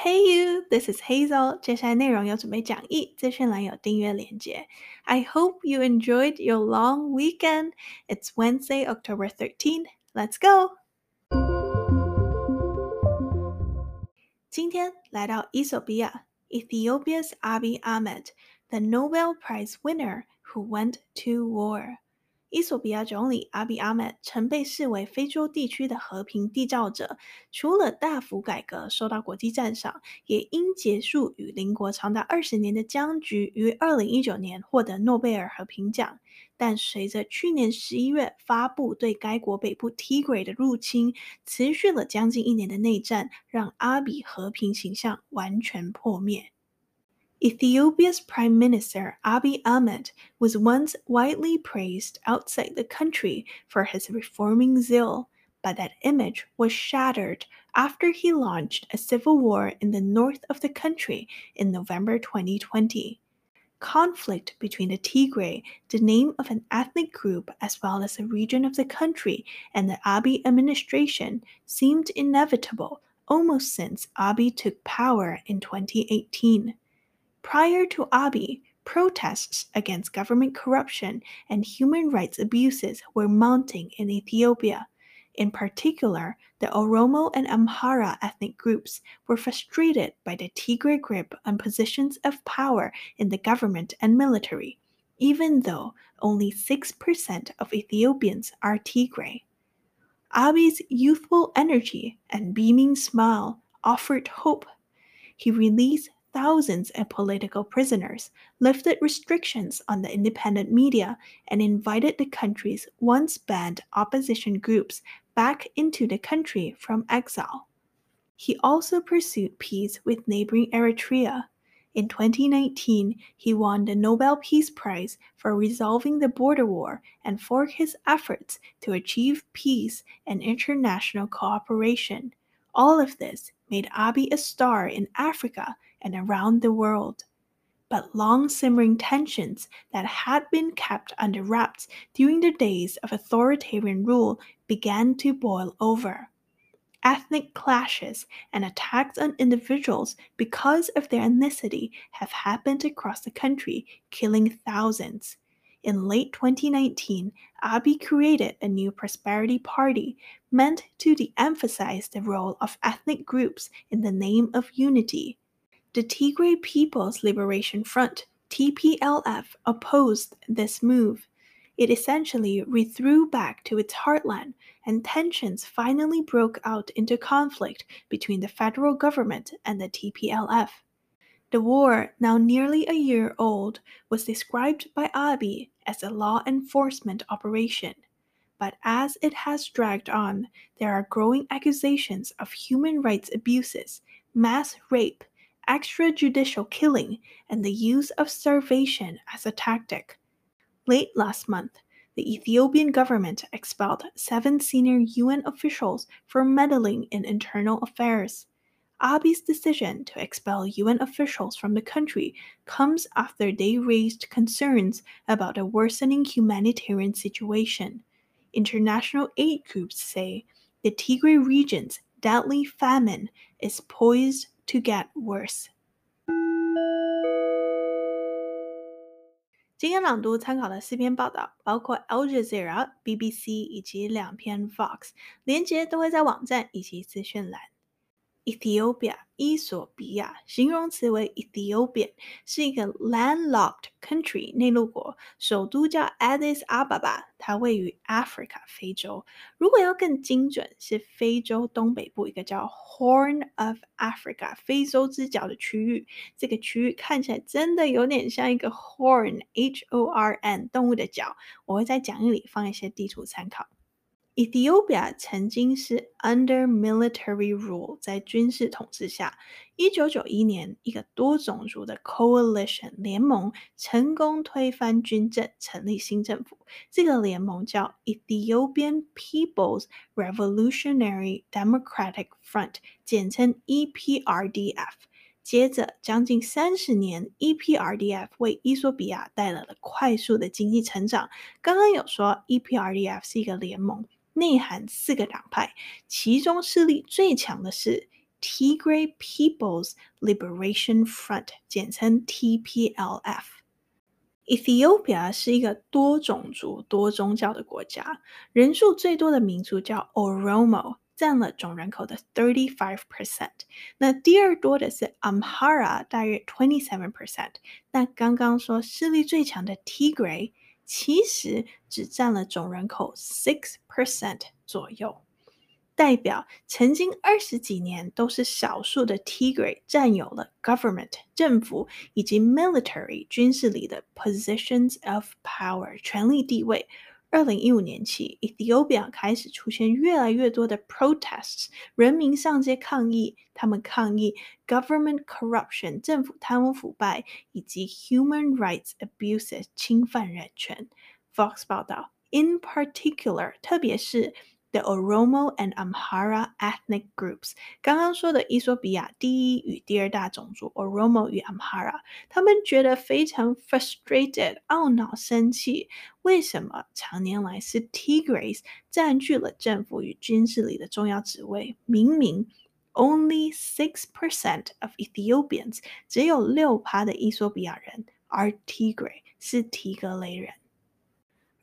Hey you, this is Hazel. 接下来内容有准备讲义，资讯栏有订阅连结。I hope you enjoyed your long weekend. It's Wednesday, October 13th. Let's go. 今天来到伊索比亚，Ethiopia's Abiy Ahmed, the Nobel Prize winner who went to war. 伊索比亚总理阿比阿曼曾被视为非洲地区的和平缔造者，除了大幅改革受到国际赞赏，也因结束与邻国长达二十年的僵局，于二零一九年获得诺贝尔和平奖。但随着去年十一月发布对该国北部 Tigray 的入侵，持续了将近一年的内战，让阿比和平形象完全破灭。Ethiopia's Prime Minister Abiy Ahmed was once widely praised outside the country for his reforming zeal, but that image was shattered after he launched a civil war in the north of the country in November 2020. Conflict between the Tigray, the name of an ethnic group as well as a region of the country, and the Abiy administration seemed inevitable almost since Abiy took power in 2018. Prior to Abiy, protests against government corruption and human rights abuses were mounting in Ethiopia. In particular, the Oromo and Amhara ethnic groups were frustrated by the Tigray grip on positions of power in the government and military, even though only 6% of Ethiopians are Tigray. Abiy's youthful energy and beaming smile offered hope. He released thousands of political prisoners, lifted restrictions on the independent media, and invited the country's once banned opposition groups back into the country from exile. He also pursued peace with neighboring Eritrea. In 2019, he won the Nobel Peace Prize for resolving the border war and for his efforts to achieve peace and international cooperation. All of this made Abiy a star in Africa and around the world. But long simmering tensions that had been kept under wraps during the days of authoritarian rule began to boil over. Ethnic clashes and attacks on individuals because of their ethnicity have happened across the country, killing thousands. In late 2019, Abiy created a new prosperity party meant to de emphasize the role of ethnic groups in the name of unity. The Tigray People's Liberation Front, TPLF, opposed this move. It essentially rethrew back to its heartland, and tensions finally broke out into conflict between the federal government and the TPLF. The war, now nearly a year old, was described by Abiy as a law enforcement operation. But as it has dragged on, there are growing accusations of human rights abuses, mass rape, extrajudicial killing, and the use of starvation as a tactic. Late last month, the Ethiopian government expelled seven senior UN officials for meddling in internal affairs. Abiy's decision to expel UN officials from the country comes after they raised concerns about a worsening humanitarian situation. International aid groups say the Tigray region's deadly famine is poised to get worse. 今天朗读参考的四篇报道，包括 Al Jazeera、BBC 以及两篇 Fox，连结都会在网站以及资讯栏。 Ethiopia，伊索比亚，形容词为 Ethiopian，是一个 landlocked country 内陆国，首都叫 Addis Ababa，它位于 Africa 非洲。如果要更精准，是非洲东北部一个叫 Horn of Africa 非洲之角的区域。这个区域看起来真的有点像一个 horn，H-O-R-N 动物的角。我会在讲义里放一些地图参考。Ethiopia 曾经是 under military rule，在军事统治下。一九九一年，一个多种族的 coalition 联盟成功推翻军政，成立新政府。这个联盟叫 Ethiopian People's Revolutionary Democratic Front，简称 EPRDF。接着将近三十年，EPRDF 为伊索比亚带来了快速的经济成长。刚刚有说 EPRDF 是一个联盟。内含四个党派，其中势力最强的是 Tigray People's Liberation Front，简称 TPLF。Ethiopia 是一个多种族、多宗教的国家，人数最多的民族叫 Oromo，占了总人口的35%。那第二多的是 Amhara，大约27%。那刚刚说势力最强的 Tigray，其实只占了总人口 six percent 左右。代表曾经二十几年都是少数的 Tigray 占有了 government 政府以及 military 军事里的 positions of power 权力地位。二零一五年起，Ethiopia 开始出现越来越多的 protests，人民上街抗议，他们抗议 government corruption 政府贪污腐败以及 human rights abuses 侵犯人权。Fox 报道，in particular，特别是。The Oromo and Amhara ethnic groups，刚刚说的衣索比亚第一与第二大种族 Oromo 与 Amhara，他们觉得非常 frustrated，懊恼、生气。为什么常年来是 Tigrays 占据了政府与军事里的重要职位？明明 only six percent of Ethiopians，只有六趴的衣索比亚人，are Tigray，是提格雷人。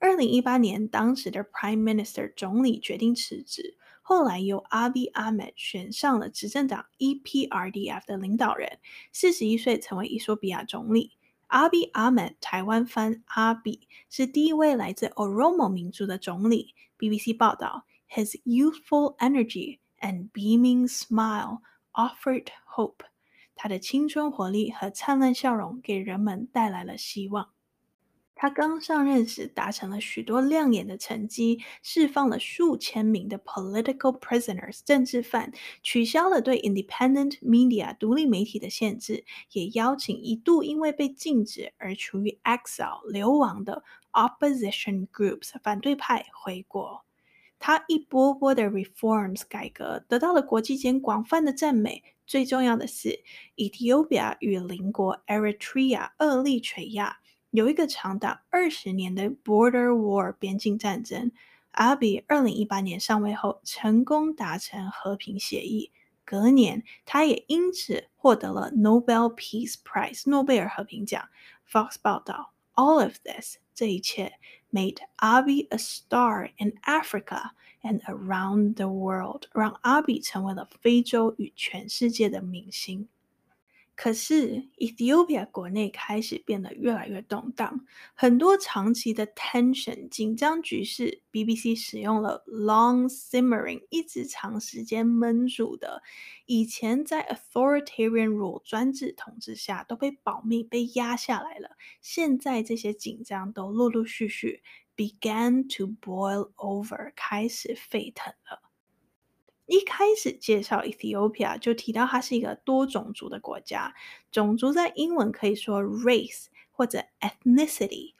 二零一八年，当时的 Prime Minister 总理决定辞职，后来由 Abiy Ahmed 选上了执政党 EPRDF 的领导人，四十一岁成为伊索比亚总理。Abiy Ahmed 台湾翻阿比是第一位来自 Oromo 民族的总理。BBC 报道，His youthful energy and beaming smile offered hope。他的青春活力和灿烂笑容给人们带来了希望。他刚上任时达成了许多亮眼的成绩，释放了数千名的 political prisoners 政治犯，取消了对 independent media 独立媒体的限制，也邀请一度因为被禁止而处于 exile 流亡的 opposition groups 反对派回国。他一波波的 reforms 改革得到了国际间广泛的赞美。最重要的是，Ethiopia 与邻国 Eritrea 厄立垂亚。有一个长达二十年的 border war 边境战争，阿比二零一八年上位后成功达成和平协议，隔年他也因此获得了 Nobel Peace Prize 诺贝尔和平奖。Fox 报道，All of this 这一切 made Abi a star in Africa and around the world，让阿比成为了非洲与全世界的明星。可是，Ethiopia 国内开始变得越来越动荡，很多长期的 tension 紧张局势。BBC 使用了 long simmering，一直长时间闷住的。以前在 authoritarian rule 专制统治下都被保密、被压下来了，现在这些紧张都陆陆续续 began to boil over，开始沸腾了。一开始介绍 Ethiopia 就提到它是一个多种族的国家，种族在英文可以说 race 或者 ethnicity。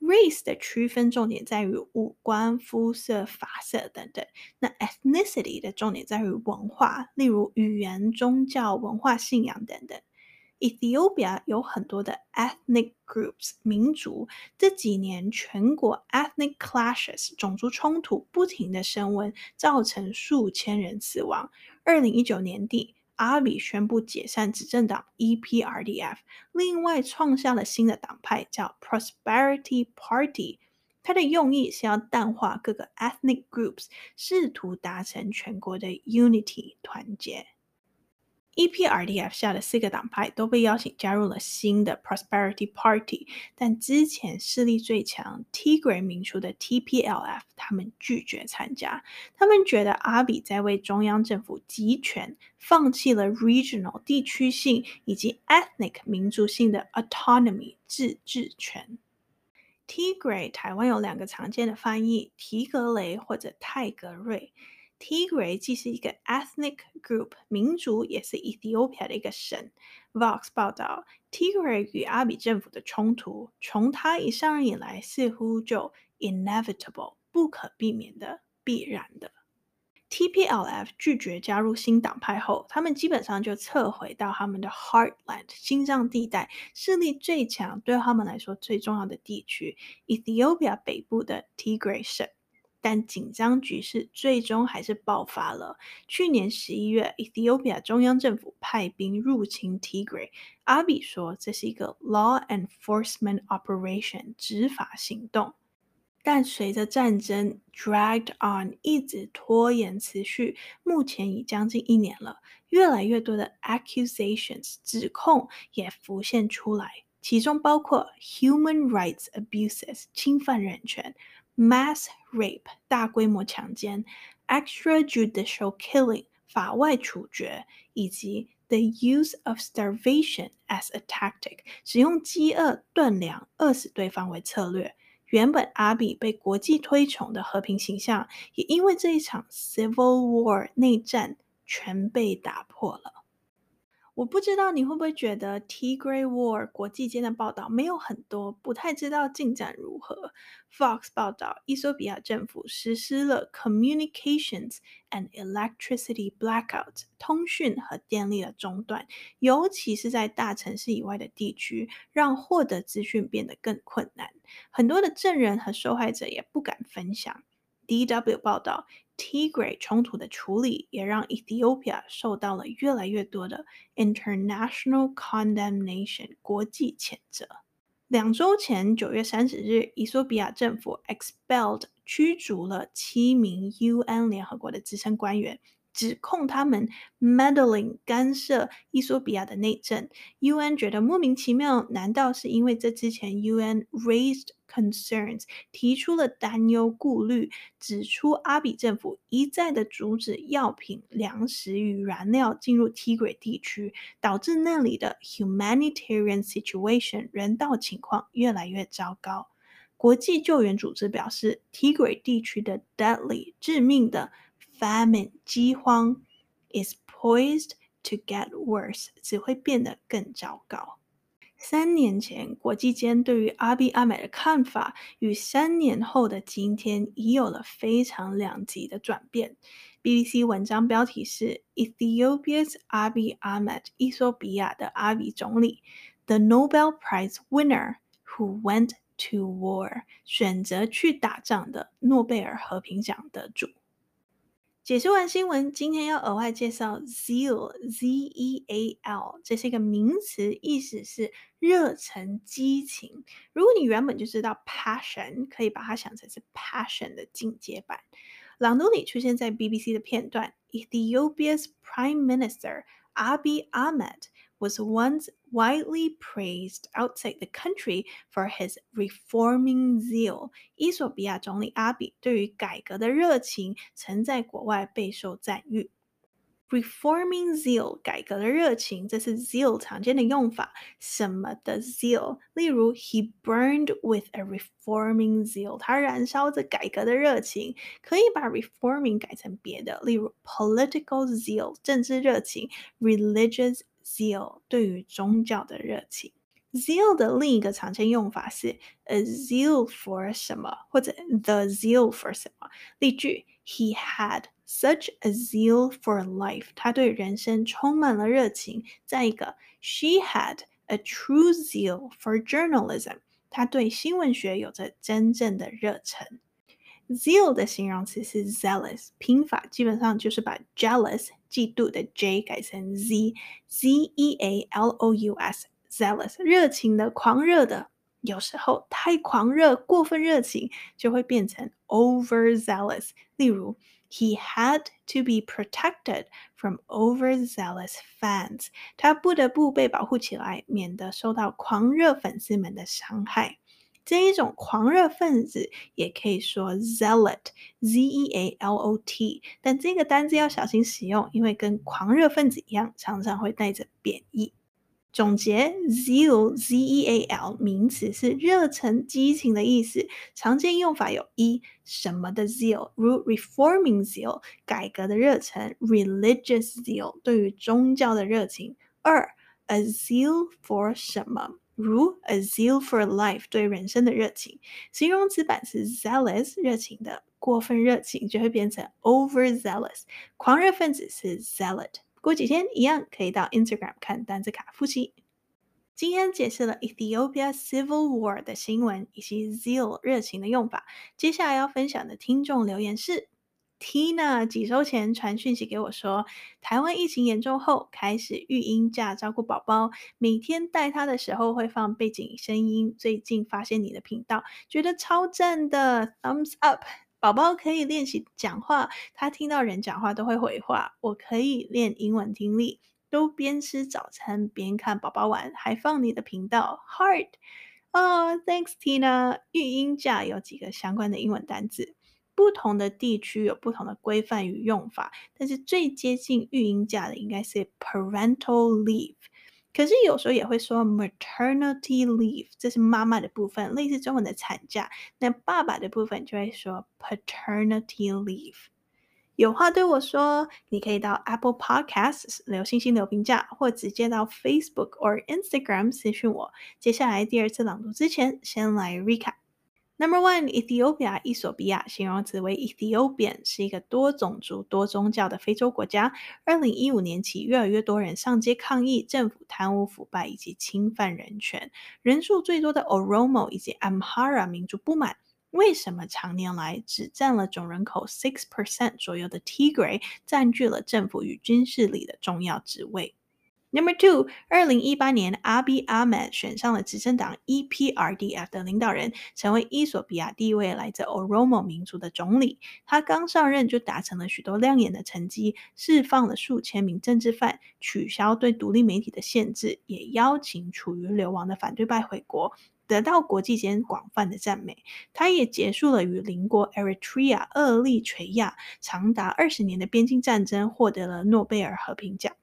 race 的区分重点在于五官、肤色、发色等等，那 ethnicity 的重点在于文化，例如语言、宗教、文化信仰等等。Ethiopia 有很多的 ethnic groups 民族，这几年全国 ethnic clashes 种族冲突不停的升温，造成数千人死亡。二零一九年底，阿比宣布解散执政党 EPRDF，另外创下了新的党派叫 Prosperity Party，它的用意是要淡化各个 ethnic groups，试图达成全国的 unity 团结。EPRDF 下的四个党派都被邀请加入了新的 Prosperity Party，但之前势力最强 Tigray 民族的 TPLF 他们拒绝参加。他们觉得阿比在为中央政府集权，放弃了 regional 地区性以及 ethnic 民族性的 autonomy 自治权。Tigray 台湾有两个常见的翻译：提格雷或者泰格瑞。Tigray 既是一个 ethnic group 民族，也是 Ethiopia 的一个省。Vox 报道，Tigray 与阿比政府的冲突，从他一上任以来，似乎就 inevitable 不可避免的、必然的。TPLF 拒绝加入新党派后，他们基本上就撤回到他们的 heartland 心脏地带，势力最强、对他们来说最重要的地区 Ethiopia 北部的 Tigray 省。但紧张局势最终还是爆发了。去年十一月，Ethiopia 中央政府派兵入侵 Tigray，阿比说这是一个 law enforcement operation 执法行动。但随着战争 dragged on 一直拖延持续，目前已将近一年了，越来越多的 accusations 指控也浮现出来，其中包括 human rights abuses 侵犯人权。Mass rape 大规模强奸，extrajudicial killing 法外处决，以及 the use of starvation as a tactic 使用饥饿断粮饿死对方为策略。原本阿比被国际推崇的和平形象，也因为这一场 civil war 内战全被打破了。我不知道你会不会觉得 Tigray War 国际间的报道没有很多，不太知道进展如何。Fox 报道，伊索比亚政府实施了 communications and electricity blackout 通讯和电力的中断，尤其是在大城市以外的地区，让获得资讯变得更困难。很多的证人和受害者也不敢分享。DW 报道。Tigray 冲突的处理也让 Ethiopia 受到了越来越多的 international condemnation 国际谴责。两周前，九月三十日，伊索比亚政府 expelled 驱逐了七名 UN 联合国的资深官员。指控他们 meddling 干涉伊索比亚的内政，UN 觉得莫名其妙。难道是因为这之前 UN raised concerns 提出了担忧顾虑，指出阿比政府一再的阻止药品、粮食与燃料进入 Tigray 地区，导致那里的 humanitarian situation 人道情况越来越糟糕。国际救援组织表示，Tigray 地区的 deadly 致命的。Famine 饥荒 is poised to get worse，只会变得更糟糕。三年前，国际间对于阿比阿美的看法，与三年后的今天已有了非常两极的转变。BBC 文章标题是 Ethiopia's Abiy Ahmed，衣索比亚的阿比总理，the Nobel Prize winner who went to war，选择去打仗的诺贝尔和平奖得主。解释完新闻，今天要额外介绍 zeal，Z-E-A-L，这是一个名词，意思是热忱、激情。如果你原本就知道 passion，可以把它想成是 passion 的进阶版。朗读里出现在 BBC 的片段，Ethiopia's Prime Minister Abiy Ahmed。was once widely praised outside the country for his reforming zeal。衣索比亚总理阿比对于改革的热情曾在国外备受赞誉。Reforming zeal，改革的热情，这是 zeal 常见的用法。什么的 zeal？例如，He burned with a reforming zeal，他燃烧着改革的热情。可以把 reforming 改成别的，例如 political zeal，政治热情；religious zeal 对于宗教的热情，zeal 的另一个常见用法是 a zeal for 什么，或者 the zeal for 什么。例句：He had such a zeal for life，他对人生充满了热情。再一个，She had a true zeal for journalism，他对新闻学有着真正的热忱。Zeal 的形容词是 zealous，拼法基本上就是把 jealous 嫉妒的 j 改成 z，z e a l o u s，zealous 热情的、狂热的。有时候太狂热、过分热情就会变成 overzealous。例如，He had to be protected from overzealous fans，他不得不被保护起来，免得受到狂热粉丝们的伤害。 这一种狂热分子也可以说 zealot，Z-E-A-L-O-T，但这个单字要小心使用，因为跟狂热分子一样，常常会带着贬义。总结，zeal，Z-E-A-L，名词是热忱、激情的意思，常见用法有一什么的 zeal，如 reforming zeal，改革的热忱；religious zeal，对于宗教的热情；二 a zeal for 什么。如 a zeal for life 对人生的热情，形容词版是 zealous 热情的，过分热情就会变成 overzealous，狂热分子是 zealot。过几天一样可以到 Instagram 看单字卡复习。今天解释了 Ethiopia Civil War 的新闻以及 zeal 热情的用法。接下来要分享的听众留言是 Tina，几周前传讯息给我说，台湾疫情严重后开始育婴假照顾宝宝，每天带他的时候会放背景声音。最近发现你的频道，觉得超赞的，Thumbs up。宝宝可以练习讲话，他听到人讲话都会回话。我可以练英文听力，都边吃早餐边看宝宝玩，还放你的频道。Heart，哦，Thanks Tina。育婴假有几个相关的英文单字，不同的地区有不同的规范与用法，但是最接近育婴假的应该是 parental leave。可是有时候也会说 maternity leave，这是妈妈的部分，类似中文的产假。那爸爸的部分就会说 paternity leave。有话对我说，你可以到 Apple Podcasts 留星星留评价，或直接到 Facebook 或 Instagram 私讯我。接下来第二次朗读之前，先来 recap。Number one, Ethiopia，衣索比亚，形容词为 Ethiopian，是一个多种族、多宗教的非洲国家。二零一五年起，越来越多人上街抗议政府贪污腐败以及侵犯人权。人数最多的 Oromo 以及 Amhara 民族不满，为什么长年来只占了总人口 six percent 左右的 Tigray 占据了政府与军事里的重要职位？Number two，二零一八年，Abiy Ahmed 选上了执政党 EPRDF 的领导人，成为伊索比亚第一位来自 Oromo 民族的总理。他刚上任就达成了许多亮眼的成绩，释放了数千名政治犯，取消对独立媒体的限制，也邀请处于流亡的反对派回国，得到国际间广泛的赞美。他也结束了与邻国 Eritrea 厄立垂亚长达二十年的边境战争，获得了诺贝尔和平奖。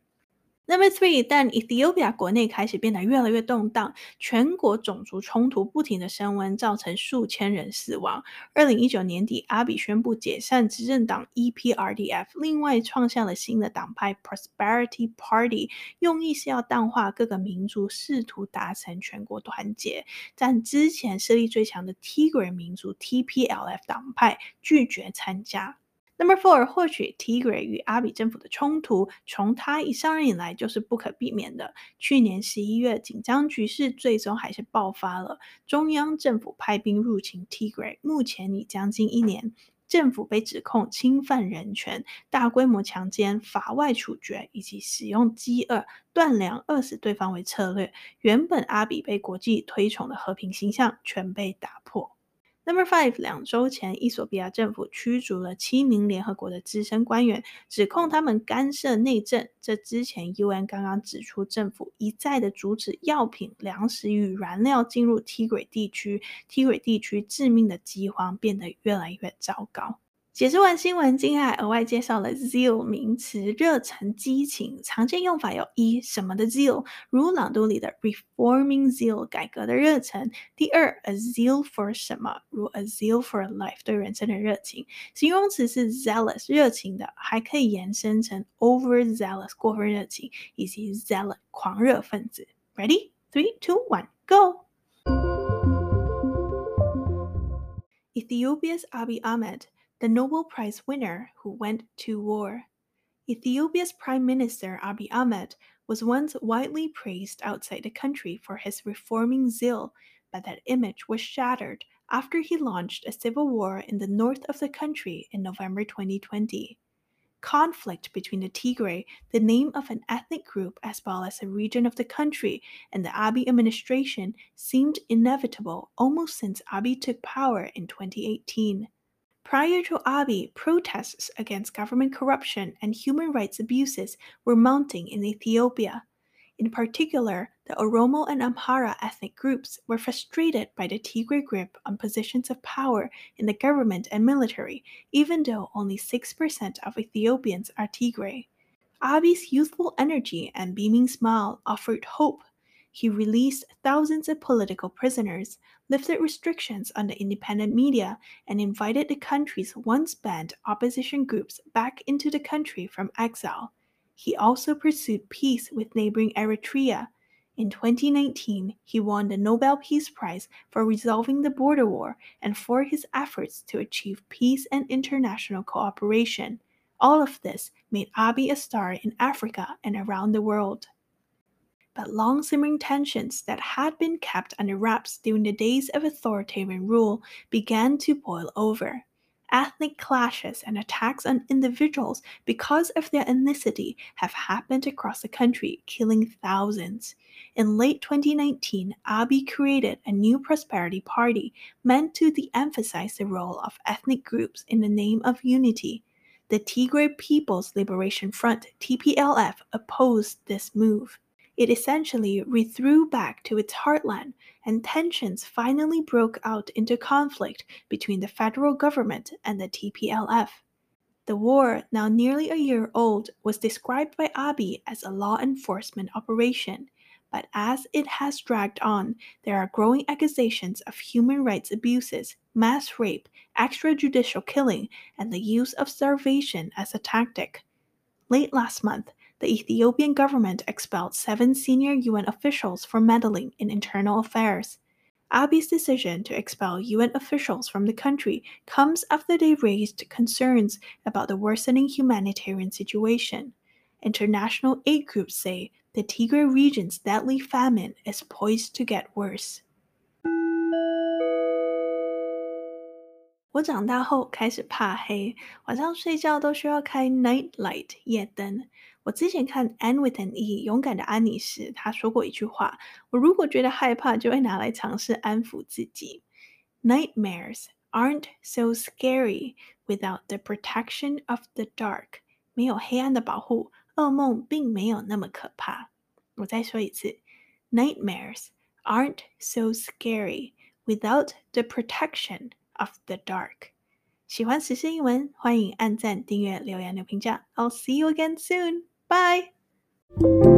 Number three，但 Ethiopia 国内开始变得越来越动荡，全国种族冲突不停的升温，造成数千人死亡。二零一九年底，阿比宣布解散执政党 EPRDF，另外创下了新的党派 Prosperity Party，用意是要淡化各个民族试图达成全国团结。但之前势力最强的 Tigray 民族 TPLF 党派拒绝参加。Number four，获取 Tigray 与阿比政府的冲突，从他一上任以来就是不可避免的。去年十一月，紧张局势最终还是爆发了，中央政府派兵入侵 Tigray，目前已将近一年，政府被指控侵犯人权、大规模强奸、法外处决以及使用饥饿、断粮饿死对方为策略。原本阿比被国际推崇的和平形象全被打破。Number five，两周前，伊索比亚政府驱逐了七名联合国的资深官员，指控他们干涉内政。这之前，UN 刚刚指出，政府一再的阻止药品、粮食与燃料进入 Tigray 地区，Tigray 地区致命的饥荒变得越来越糟糕。解释完新闻，今天还额外介绍了 zeal 名词，热忱、激情。常见用法有：一、什么的 zeal，如朗读里的 reforming zeal，改革的热忱；第二，a zeal for 什么，如 a zeal for life，对人生的热情。形容词是 zealous，热情的，还可以延伸成 overzealous，过分热情，以及 zealot，狂热分子。Ready? Three, two, one, go! Ethiopia's Abiy Ahmed the Nobel Prize winner who went to war. Ethiopia's Prime Minister Abiy Ahmed was once widely praised outside the country for his reforming zeal, but that image was shattered after he launched a civil war in the north of the country in November 2020. Conflict between the Tigray, the name of an ethnic group as well as a region of the country, and the Abiy administration seemed inevitable almost since Abiy took power in 2018. Prior to Abiy, protests against government corruption and human rights abuses were mounting in Ethiopia. In particular, the Oromo and Amhara ethnic groups were frustrated by the Tigray grip on positions of power in the government and military, even though only 6% of Ethiopians are Tigray. Abiy's youthful energy and beaming smile offered hope he released thousands of political prisoners, lifted restrictions on the independent media, and invited the country's once banned opposition groups back into the country from exile. He also pursued peace with neighboring Eritrea. In 2019, he won the Nobel Peace Prize for resolving the border war and for his efforts to achieve peace and international cooperation. All of this made Abiy a star in Africa and around the world. But long simmering tensions that had been kept under wraps during the days of authoritarian rule began to boil over. Ethnic clashes and attacks on individuals because of their ethnicity have happened across the country, killing thousands. In late 2019, Abiy created a new prosperity party meant to de emphasize the role of ethnic groups in the name of unity. The Tigray People's Liberation Front, TPLF, opposed this move. It essentially rethrew back to its heartland, and tensions finally broke out into conflict between the federal government and the TPLF. The war, now nearly a year old, was described by Abiy as a law enforcement operation. But as it has dragged on, there are growing accusations of human rights abuses, mass rape, extrajudicial killing, and the use of starvation as a tactic. Late last month, the Ethiopian government expelled seven senior UN officials for meddling in internal affairs. Abiy's decision to expel UN officials from the country comes after they raised concerns about the worsening humanitarian situation. International aid groups say the Tigray region's deadly famine is poised to get worse. 我长大后开始怕黑，晚上睡觉都需要开 night light 夜灯。 我之前看《Anne with an E》勇敢的安妮时，她说过一句话：我如果觉得害怕，就会拿来尝试安抚自己。Nightmares aren't so scary without the protection of the dark。没有黑暗的保护，噩梦并没有那么可怕。我再说一次：Nightmares aren't so scary without the protection of the dark。喜欢时事英文，欢迎按赞、订阅、留言、留评价。I'll see you again soon. Bye.